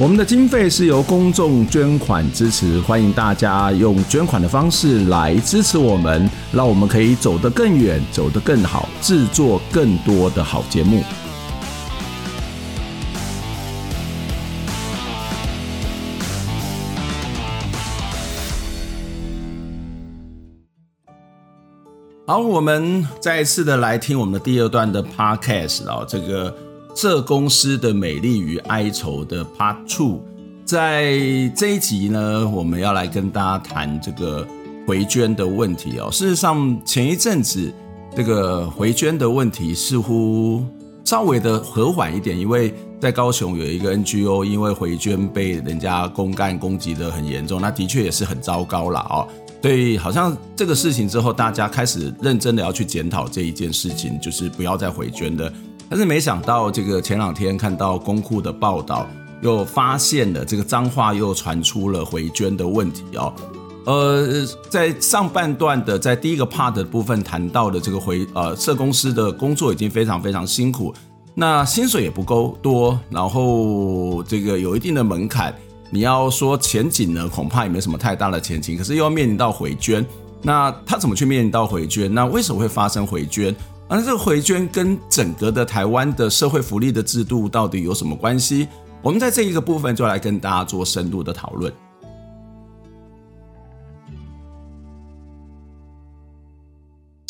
我们的经费是由公众捐款支持，欢迎大家用捐款的方式来支持我们，让我们可以走得更远，走得更好，制作更多的好节目。好，我们再一次的来听我们的第二段的 Podcast 啊，这个。社公司的美丽与哀愁的 Part Two，在这一集呢，我们要来跟大家谈这个回捐的问题哦。事实上，前一阵子这个回捐的问题似乎稍微的和缓一点，因为在高雄有一个 NGO 因为回捐被人家公干攻击的很严重，那的确也是很糟糕了哦。所以好像这个事情之后，大家开始认真的要去检讨这一件事情，就是不要再回捐的。但是没想到，这个前两天看到公库的报道，又发现了这个脏话又传出了回捐的问题哦。呃，在上半段的在第一个 part 的部分谈到的这个回呃社公司的工作已经非常非常辛苦，那薪水也不够多，然后这个有一定的门槛，你要说前景呢，恐怕也没什么太大的前景。可是又要面临到回捐，那他怎么去面临到回捐？那为什么会发生回捐？而这个回捐跟整个的台湾的社会福利的制度到底有什么关系？我们在这一个部分就来跟大家做深度的讨论。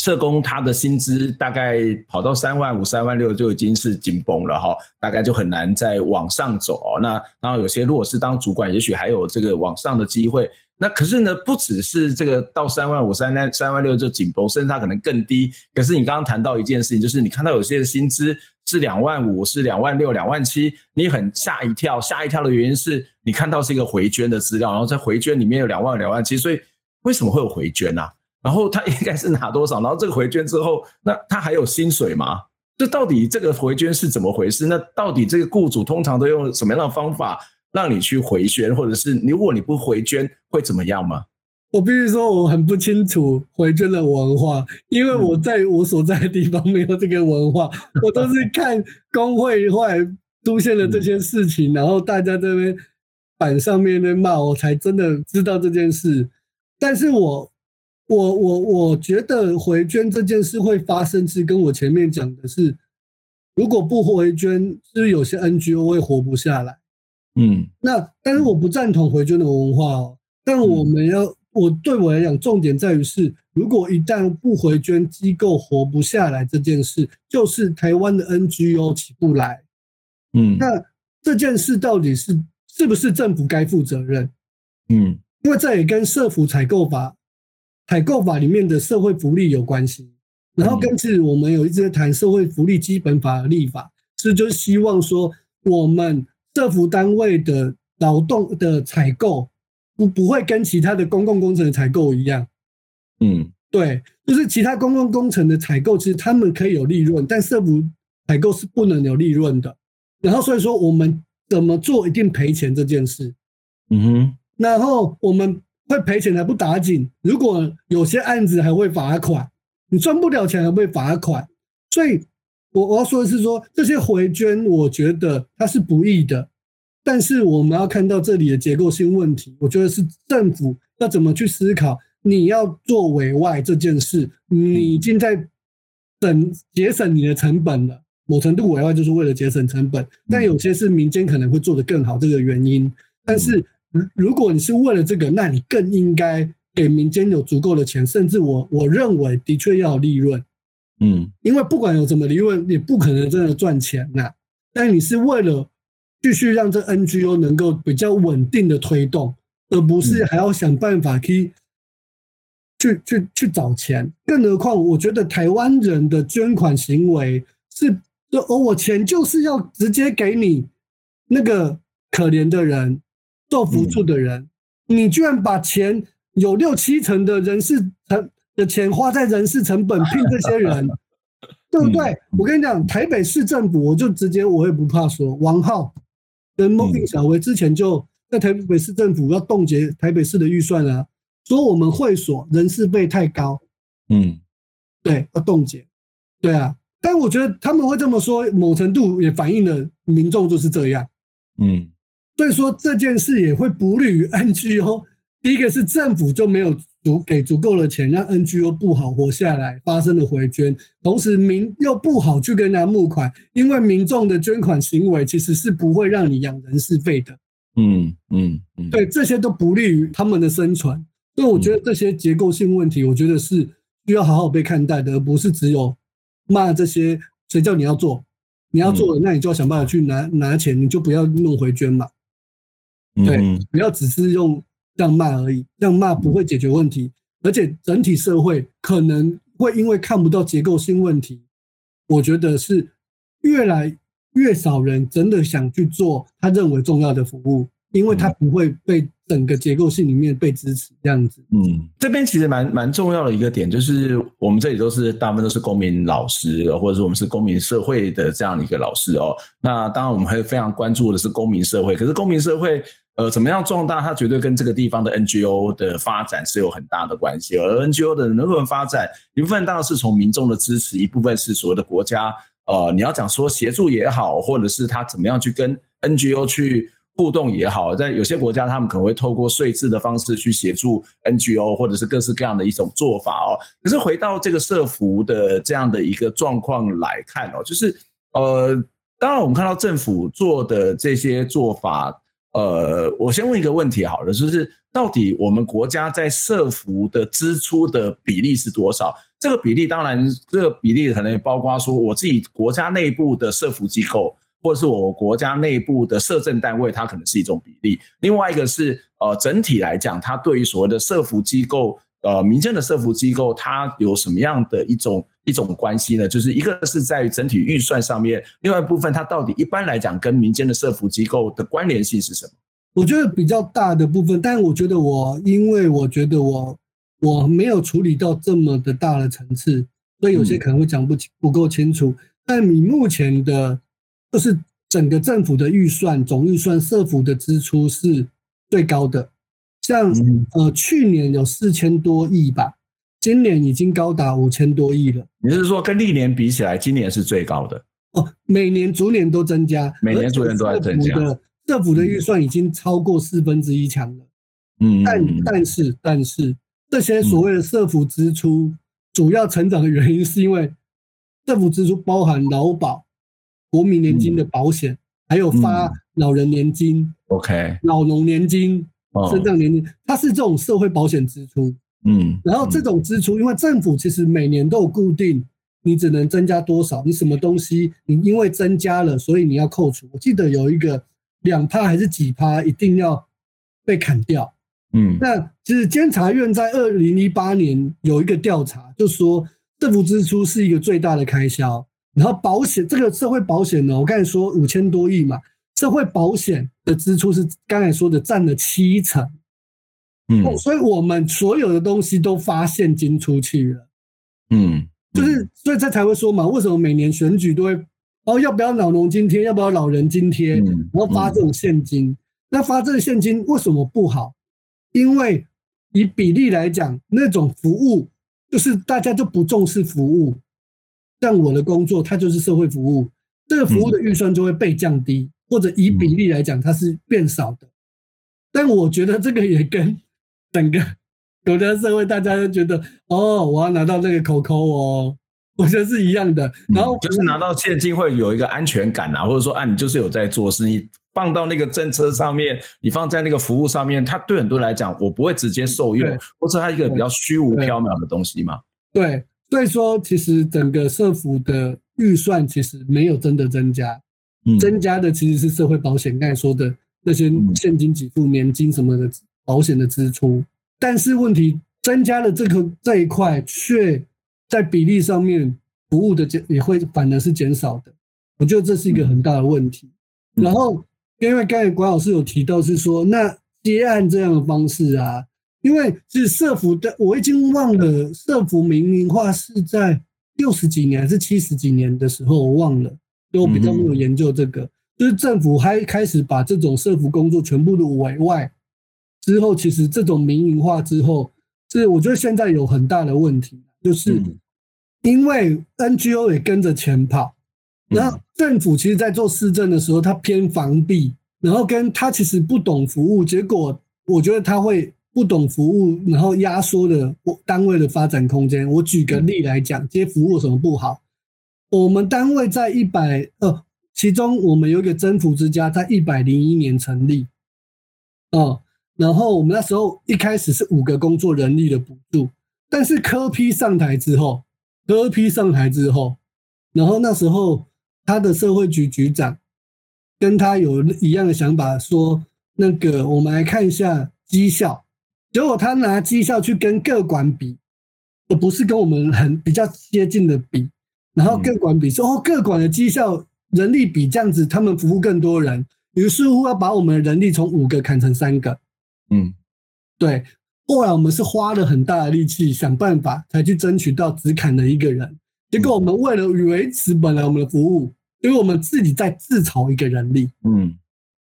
社工他的薪资大概跑到三万五、三万六就已经是紧绷了哈，大概就很难再往上走哦。那然后有些如果是当主管，也许还有这个往上的机会。那可是呢，不只是这个到三万五、三万三万六就紧绷，甚至它可能更低。可是你刚刚谈到一件事情，就是你看到有些薪资是两万五、是两万六、两万七，你很吓一跳。吓一跳的原因是你看到是一个回捐的资料，然后在回捐里面有两万、两万七，所以为什么会有回捐呢、啊？然后他应该是拿多少？然后这个回捐之后，那他还有薪水吗？这到底这个回捐是怎么回事？那到底这个雇主通常都用什么样的方法？让你去回捐，或者是如果你不回捐会怎么样吗？我必须说，我很不清楚回捐的文化，因为我在我所在的地方没有这个文化，嗯、我都是 看工会后来出现了这些事情，嗯、然后大家在那边板上面在骂，我才真的知道这件事。但是我我我我觉得回捐这件事会发生，是跟我前面讲的是，如果不回捐，是有些 NGO 会活不下来。嗯，那但是我不赞同回捐的文化哦。但我们要，我对我来讲，重点在于是，如果一旦不回捐，机构活不下来这件事，就是台湾的 NGO 起不来。嗯，那这件事到底是是不是政府该负责任？嗯，因为这也跟社福采购法、采购法里面的社会福利有关系。然后，跟是我们有一直在谈社会福利基本法的立法，是就是希望说我们。社福单位的劳动的采购不不会跟其他的公共工程的采购一样，嗯，对，就是其他公共工程的采购，其实他们可以有利润，但社福采购是不能有利润的。然后所以说我们怎么做一定赔钱这件事，嗯哼，然后我们会赔钱还不打紧，如果有些案子还会罚款，你赚不了钱还会罚款，所以。我我要说的是说，这些回捐，我觉得它是不易的，但是我们要看到这里的结构性问题。我觉得是政府要怎么去思考，你要做委外这件事，你已经在省节省你的成本了。某程度委外就是为了节省成本，但有些是民间可能会做得更好这个原因。但是如果你是为了这个，那你更应该给民间有足够的钱，甚至我我认为的确要有利润。嗯，因为不管有什么利润，也不可能真的赚钱呐。但你是为了继续让这 NGO 能够比较稳定的推动，而不是还要想办法去去去去找钱。更何况，我觉得台湾人的捐款行为是说，哦，我钱就是要直接给你那个可怜的人、受扶助的人，你居然把钱有六七成的人事成的钱花在人事成本聘这些人，对不对？我跟你讲，台北市政府，我就直接我也不怕说，王浩跟孟定小薇之前就在台北市政府要冻结台北市的预算啊，说我们会所人事费太高，嗯，对，要冻结，对啊。但我觉得他们会这么说，某程度也反映了民众就是这样，嗯，所以说这件事也会不利于 NGO。第一个是政府就没有足给足够的钱让 NGO 不好活下来，发生了回捐，同时民又不好去跟人家募款，因为民众的捐款行为其实是不会让你养人事费的，嗯嗯嗯，对，这些都不利于他们的生存。所以我觉得这些结构性问题，我觉得是需要好好被看待的，而不是只有。骂这些，谁叫你要做？你要做，那你就要想办法去拿拿钱，你就不要弄回捐嘛。对，不要只是用这样骂而已，这样骂不会解决问题，而且整体社会可能会因为看不到结构性问题，我觉得是越来越少人真的想去做他认为重要的服务，因为它不会被。整个结构性里面被支持这样子，嗯，这边其实蛮蛮重要的一个点，就是我们这里都是大部分都是公民老师，或者说我们是公民社会的这样的一个老师哦。那当然我们会非常关注的是公民社会，可是公民社会呃怎么样壮大，它绝对跟这个地方的 NGO 的发展是有很大的关系。而 NGO 的能不能发展，一部分当然是从民众的支持，一部分是所谓的国家呃你要讲说协助也好，或者是他怎么样去跟 NGO 去。互动也好，在有些国家，他们可能会透过税制的方式去协助 NGO，或者是各式各样的一种做法哦。可是回到这个社服的这样的一个状况来看哦，就是呃，当然我们看到政府做的这些做法，呃，我先问一个问题好了，就是到底我们国家在社服的支出的比例是多少？这个比例当然，这个比例可能也包括说我自己国家内部的社服机构。或者是我国家内部的社政单位，它可能是一种比例。另外一个是，呃，整体来讲，它对于所谓的社服机构，呃，民间的社服机构，它有什么样的一种一种关系呢？就是一个是在于整体预算上面，另外一部分它到底一般来讲跟民间的社服机构的关联性是什么？我觉得比较大的部分，但我觉得我因为我觉得我我没有处理到这么的大的层次，所以有些可能会讲不清不够清楚。但你目前的。就是整个政府的预算总预算，社福的支出是最高的，像呃去年有四千多亿吧，今年已经高达五千多亿了。你是说跟历年比起来，今年是最高的？哦，每年逐年都增加，每年逐年都在增加。政府的预算已经超过四分之一强了。嗯，但但是但是这些所谓的社福支出主要成长的原因，是因为政府支出包含劳保。国民年金的保险，嗯、还有发老人年金，OK，老农年金、身障年金，它是这种社会保险支出。嗯，然后这种支出，因为政府其实每年都有固定，你只能增加多少，你什么东西，你因为增加了，所以你要扣除。我记得有一个两趴还是几趴，一定要被砍掉。嗯，那其实监察院在二零一八年有一个调查，就说政府支出是一个最大的开销。然后保险这个社会保险呢，我刚才说五千多亿嘛，社会保险的支出是刚才说的占了七成，嗯，所以我们所有的东西都发现金出去了，嗯，就是所以这才会说嘛，为什么每年选举都会哦，要不要老农津贴，要不要老人津贴，然后发这种现金，那发这个现金为什么不好？因为以比例来讲，那种服务就是大家就不重视服务。像我的工作，它就是社会服务，这个服务的预算就会被降低，嗯、或者以比例来讲，它是变少的。但我觉得这个也跟整个国家社会，大家都觉得哦，我要拿到那个口口哦，我觉得是一样的。然后、嗯、就是拿到现金会有一个安全感啊，或者说啊，你就是有在做事，你放到那个政策上面，你放在那个服务上面，它对很多人来讲，我不会直接受用，或者它一个比较虚无缥缈的东西嘛。对。对所以说，其实整个社福的预算其实没有真的增加，增加的其实是社会保险刚才说的那些现金给付、年金什么的保险的支出。但是问题增加了这个这一块，却在比例上面服务的减也会反而是减少的。我觉得这是一个很大的问题。然后，因为刚才管老师有提到是说，那接案这样的方式啊，因为是社福的，我已经忘了社福民营化是在六十几年还是七十几年的时候，我忘了，因为我比较没有研究这个。嗯、就是政府还开始把这种社福工作全部都委外之后，其实这种民营化之后，是我觉得现在有很大的问题，就是因为 NGO 也跟着钱跑，然后政府其实在做市政的时候，他偏防弊，然后跟他其实不懂服务，结果我觉得他会。不懂服务，然后压缩了单位的发展空间。我举个例来讲，这些服务有什么不好？我们单位在一百呃，其中我们有一个征服之家，在一百零一年成立，哦，然后我们那时候一开始是五个工作人力的补助，但是柯批上台之后，柯批上台之后，然后那时候他的社会局局长跟他有一样的想法，说那个我们来看一下绩效。结果他拿绩效去跟各管比，而不是跟我们很比较接近的比。然后各管比说：“哦，各管的绩效人力比这样子，他们服务更多人。”于是乎要把我们的人力从五个砍成三个。嗯，对。后来我们是花了很大的力气想办法，才去争取到只砍了一个人。结果我们为了维持本来我们的服务，因为我们自己在自嘲一个人力。嗯，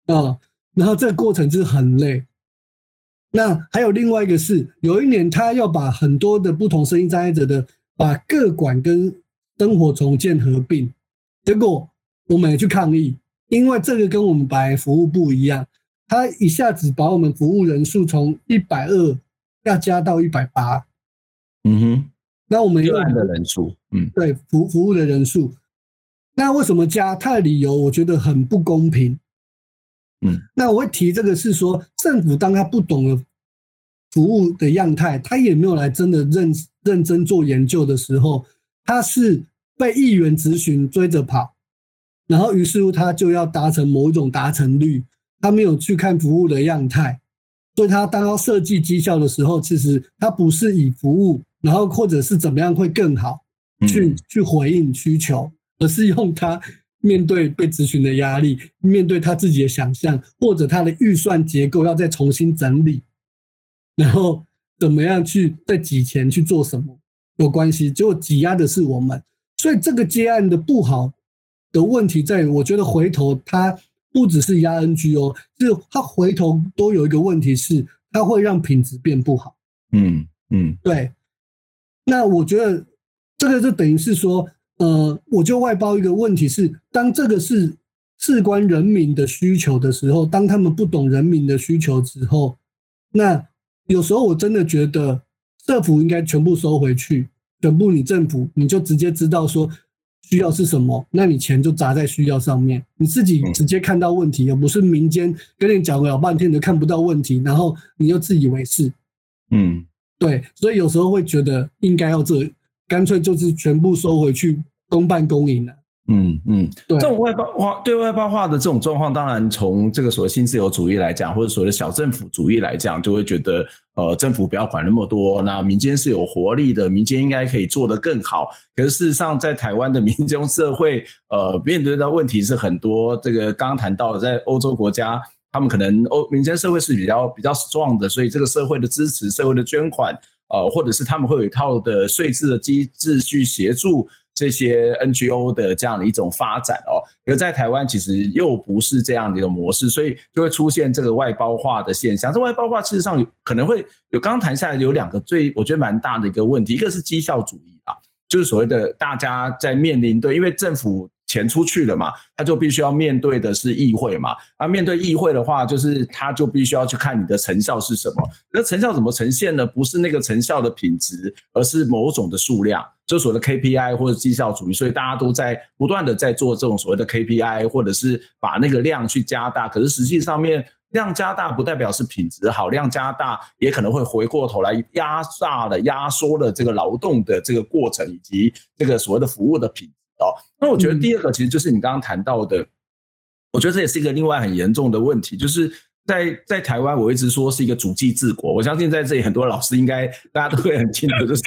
啊，然后这个过程就是很累。那还有另外一个是，有一年他要把很多的不同声音障碍者的，把各管跟灯火重建合并，结果我们也去抗议，因为这个跟我们白服务不一样，他一下子把我们服务人数从一百二要加到一百八，嗯哼，那我们个案的人数，嗯，对，服服务的人数，那为什么加？他的理由我觉得很不公平。嗯，那我会提这个是说，政府当他不懂得服务的样态，他也没有来真的认认真做研究的时候，他是被议员咨询追着跑，然后于是乎他就要达成某一种达成率，他没有去看服务的样态，所以他当要设计绩效的时候，其实他不是以服务，然后或者是怎么样会更好去去回应需求，而是用他。面对被咨询的压力，面对他自己的想象，或者他的预算结构要再重新整理，然后怎么样去再挤钱去做什么有关系，结果挤压的是我们，所以这个接案的不好的问题在于，我觉得回头他不只是压 NGO，是他回头都有一个问题是，他会让品质变不好。嗯嗯，对。那我觉得这个就等于是说。呃，我就外包一个问题是，当这个是事关人民的需求的时候，当他们不懂人民的需求之后，那有时候我真的觉得政府应该全部收回去，全部你政府你就直接知道说需要是什么，那你钱就砸在需要上面，你自己直接看到问题，而不是民间跟你讲了老半天都看不到问题，然后你又自以为是。嗯，对，所以有时候会觉得应该要这。干脆就是全部收回去，公办公营了。嗯嗯，对，这种外包化、对外包化的这种状况，当然从这个所谓新自由主义来讲，或者所谓的小政府主义来讲，就会觉得，呃，政府不要管那么多，那民间是有活力的，民间应该可以做得更好。可是事实上，在台湾的民间社会，呃，面对的问题是很多。这个刚刚谈到的，在欧洲国家，他们可能欧民间社会是比较比较 strong 的，所以这个社会的支持、社会的捐款。呃，或者是他们会有一套的税制的机制去协助这些 NGO 的这样的一种发展哦。而在台湾其实又不是这样的一个模式，所以就会出现这个外包化的现象。这外包化事实上有可能会有刚刚谈下来有两个最我觉得蛮大的一个问题，一个是绩效主义啊，就是所谓的大家在面临对，因为政府。钱出去了嘛，他就必须要面对的是议会嘛。啊，面对议会的话，就是他就必须要去看你的成效是什么。那成效怎么呈现呢？不是那个成效的品质，而是某种的数量，就所谓的 KPI 或者绩效主义。所以大家都在不断的在做这种所谓的 KPI，或者是把那个量去加大。可是实际上面量加大不代表是品质好，量加大也可能会回过头来压榨了、压缩了这个劳动的这个过程，以及这个所谓的服务的品质。哦，那我觉得第二个其实就是你刚刚谈到的，我觉得这也是一个另外很严重的问题，就是在在台湾，我一直说是一个主计治国。我相信在这里很多老师应该大家都会很清楚，就是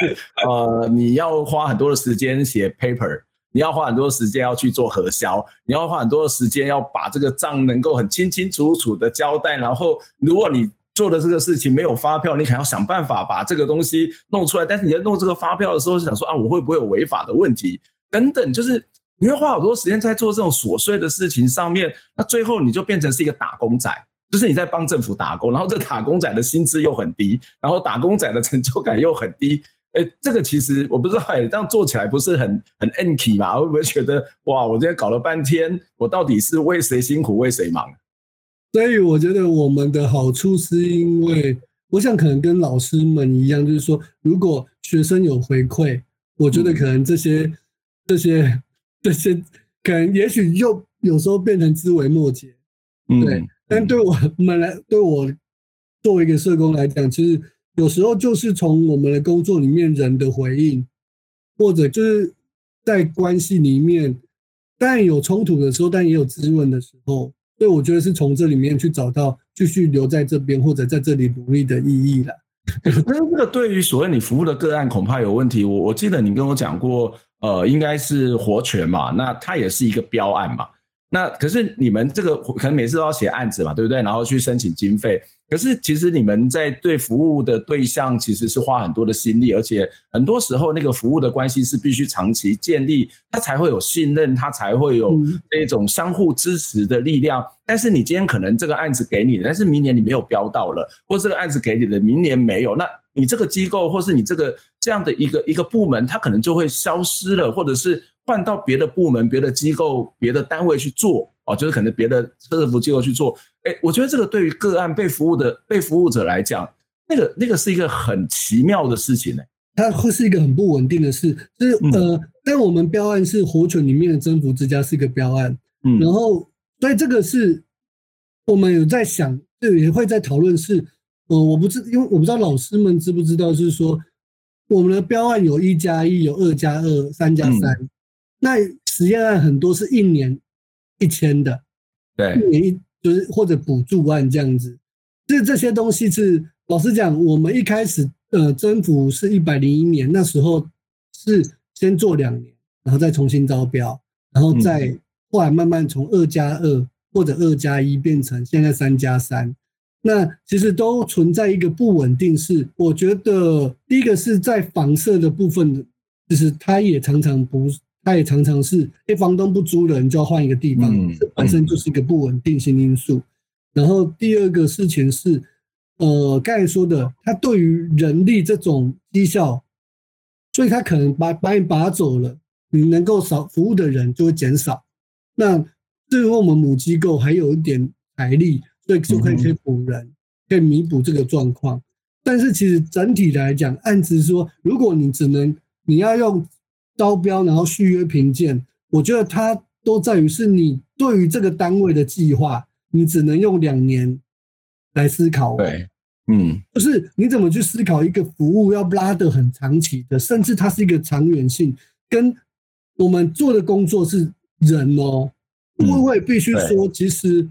呃，你要花很多的时间写 paper，你要花很多的时间要去做核销，你要花很多的时间要把这个账能够很清清楚楚的交代，然后如果你做的这个事情没有发票，你可能要想办法把这个东西弄出来。但是你在弄这个发票的时候，是想说啊，我会不会有违法的问题等等，就是你会花好多时间在做这种琐碎的事情上面。那最后你就变成是一个打工仔，就是你在帮政府打工，然后这打工仔的薪资又很低，然后打工仔的成就感又很低。哎，这个其实我不知道，哎，这样做起来不是很很 enky 吗？会不会觉得哇，我今天搞了半天，我到底是为谁辛苦为谁忙？所以我觉得我们的好处是因为，我想可能跟老师们一样，就是说，如果学生有回馈，我觉得可能这些、这些这些，可能也许又有时候变成枝微末节，嗯、对。但对我们来，对我作为一个社工来讲，其实有时候就是从我们的工作里面人的回应，或者就是在关系里面，当然有冲突的时候，但也有滋润的时候。所以我觉得是从这里面去找到继续留在这边或者在这里努力的意义了。那这个对于所谓你服务的个案恐怕有问题。我我记得你跟我讲过，呃，应该是活泉嘛，那它也是一个标案嘛。那可是你们这个可能每次都要写案子嘛，对不对？然后去申请经费。可是其实你们在对服务的对象其实是花很多的心力，而且很多时候那个服务的关系是必须长期建立，它才会有信任，它才会有那种相互支持的力量。但是你今天可能这个案子给你，但是明年你没有标到了，或这个案子给你的明年没有，那你这个机构或是你这个这样的一个一个部门，它可能就会消失了，或者是换到别的部门、别的机构、别的单位去做。哦，就是可能别的社服机构去做，哎，我觉得这个对于个案被服务的被服务者来讲，那个那个是一个很奇妙的事情呢。它会是一个很不稳定的事，就是呃，但我们标案是活犬里面的征服之家是一个标案，嗯，然后所以这个是我们有在想，就也会在讨论是，呃，我不知因为我不知道老师们知不知道，就是说我们的标案有一加一，有二加二，三加三，那实验案很多是一年。一千的，对，一年一就是或者补助案这样子，这这些东西是老实讲，我们一开始呃征服是一百零一年，那时候是先做两年，然后再重新招标，然后再后来慢慢从二加二或者二加一变成现在三加三，那其实都存在一个不稳定，是我觉得第一个是在房舍的部分，就是它也常常不。他也常常是，哎，房东不租人就要换一个地方，本身就是一个不稳定性因素。然后第二个事情是，呃，刚才说的，他对于人力这种绩效，所以他可能把把你拔走了，你能够少服务的人就会减少。那对于我们母机构还有一点财力，所以就可以去补人，嗯、可以弥补这个状况。但是其实整体来讲，案子说，如果你只能你要用。招标，然后续约评鉴，我觉得它都在于是你对于这个单位的计划，你只能用两年来思考。对，嗯，就是你怎么去思考一个服务要拉得很长期的，甚至它是一个长远性，跟我们做的工作是人哦。因为我也必须说，其实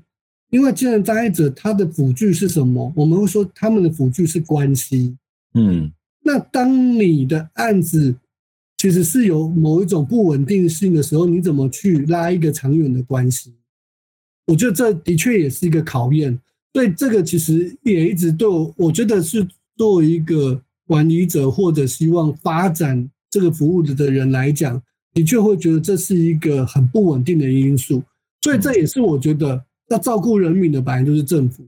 因为精神障碍者他的辅具是什么？我们会说他们的辅具是关系。嗯，那当你的案子。其实是有某一种不稳定性的时候，你怎么去拉一个长远的关系？我觉得这的确也是一个考验。对这个，其实也一直对我，我觉得是作为一个管理者或者希望发展这个服务的人来讲，的确会觉得这是一个很不稳定的因素。所以这也是我觉得要照顾人民的，本来就是政府。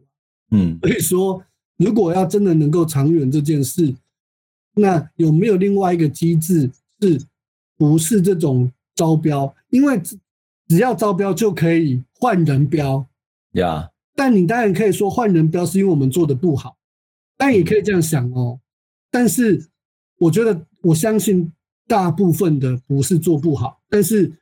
嗯，所以说，如果要真的能够长远这件事，那有没有另外一个机制？是不是这种招标？因为只要招标就可以换人标，呀。但你当然可以说换人标是因为我们做的不好，但也可以这样想哦。但是我觉得，我相信大部分的不是做不好，但是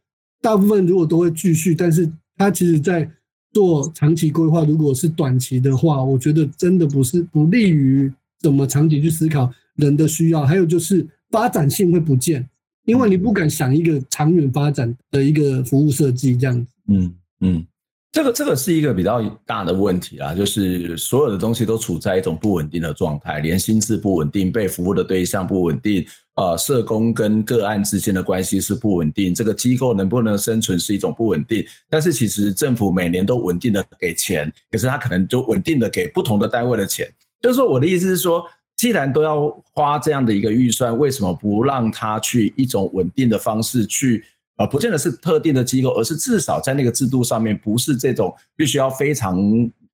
大部分如果都会继续，但是他其实在做长期规划，如果是短期的话，我觉得真的不是不利于怎么长期去思考人的需要，还有就是。发展性会不见，因为你不敢想一个长远发展的一个服务设计这样子。嗯嗯，这个这个是一个比较大的问题啦，就是所有的东西都处在一种不稳定的状态，连心智不稳定，被服务的对象不稳定，呃，社工跟个案之间的关系是不稳定，这个机构能不能生存是一种不稳定。但是其实政府每年都稳定的给钱，可是他可能就稳定的给不同的单位的钱。就是说我的意思是说，既然都要花这样的一个预算，为什么不让他去一种稳定的方式去？呃，不见得是特定的机构，而是至少在那个制度上面，不是这种必须要非常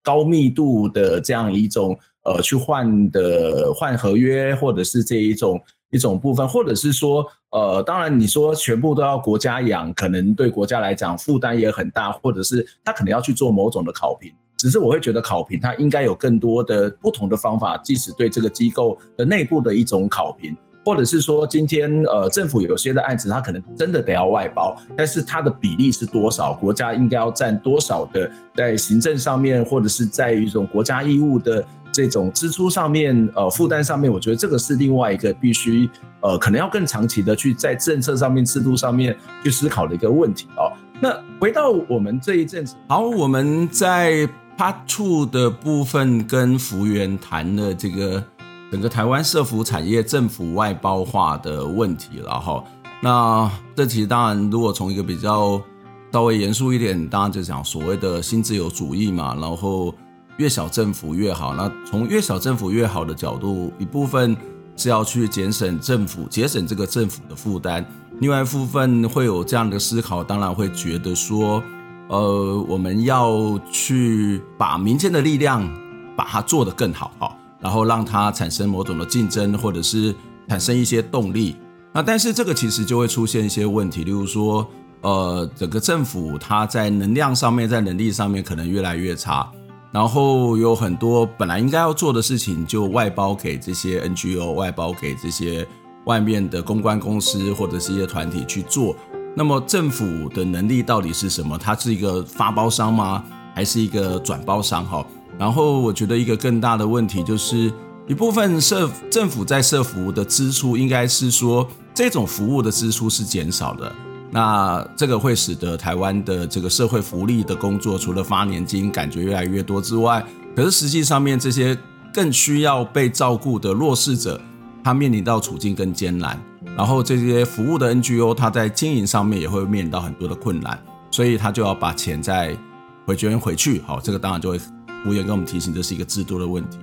高密度的这样一种呃去换的换合约，或者是这一种。一种部分，或者是说，呃，当然你说全部都要国家养，可能对国家来讲负担也很大，或者是他可能要去做某种的考评。只是我会觉得考评它应该有更多的不同的方法，即使对这个机构的内部的一种考评，或者是说今天呃政府有些的案子，它可能真的得要外包，但是它的比例是多少，国家应该要占多少的在行政上面，或者是在一种国家义务的。这种支出上面，呃，负担上面，我觉得这个是另外一个必须，呃，可能要更长期的去在政策上面、制度上面去思考的一个问题哦。那回到我们这一阵子，好，我们在 Part Two 的部分跟福原谈了这个整个台湾社福产业政府外包化的问题了哈。那这其实当然，如果从一个比较稍微严肃一点，当然就讲所谓的新自由主义嘛，然后。越小政府越好。那从越小政府越好的角度，一部分是要去节省政府、节省这个政府的负担；另外一部分会有这样的思考，当然会觉得说，呃，我们要去把民间的力量把它做得更好，好，然后让它产生某种的竞争，或者是产生一些动力。那但是这个其实就会出现一些问题，例如说，呃，整个政府它在能量上面、在能力上面可能越来越差。然后有很多本来应该要做的事情，就外包给这些 NGO，外包给这些外面的公关公司或者是一些团体去做。那么政府的能力到底是什么？它是一个发包商吗？还是一个转包商？哈。然后我觉得一个更大的问题就是，一部分社政府在社服的支出，应该是说这种服务的支出是减少的。那这个会使得台湾的这个社会福利的工作，除了发年金感觉越来越多之外，可是实际上面这些更需要被照顾的弱势者，他面临到处境更艰难。然后这些服务的 NGO，他在经营上面也会面临到很多的困难，所以他就要把钱再回捐回去。好，这个当然就会无言跟我们提醒，这是一个制度的问题。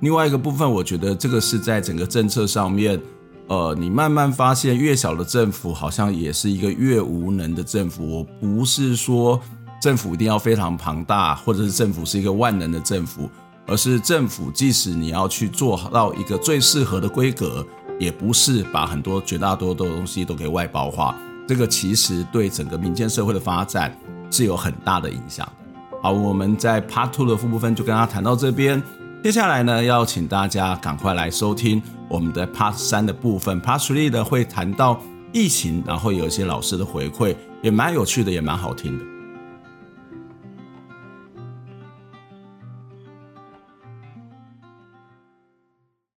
另外一个部分，我觉得这个是在整个政策上面。呃，你慢慢发现，越小的政府好像也是一个越无能的政府。我不是说政府一定要非常庞大，或者是政府是一个万能的政府，而是政府即使你要去做到一个最适合的规格，也不是把很多绝大多数的东西都给外包化。这个其实对整个民间社会的发展是有很大的影响。好，我们在 Part Two 的副部分就跟他谈到这边。接下来呢，要请大家赶快来收听我们的 Part 三的部分。Part Three 的会谈到疫情，然后有一些老师的回馈，也蛮有趣的，也蛮好听的。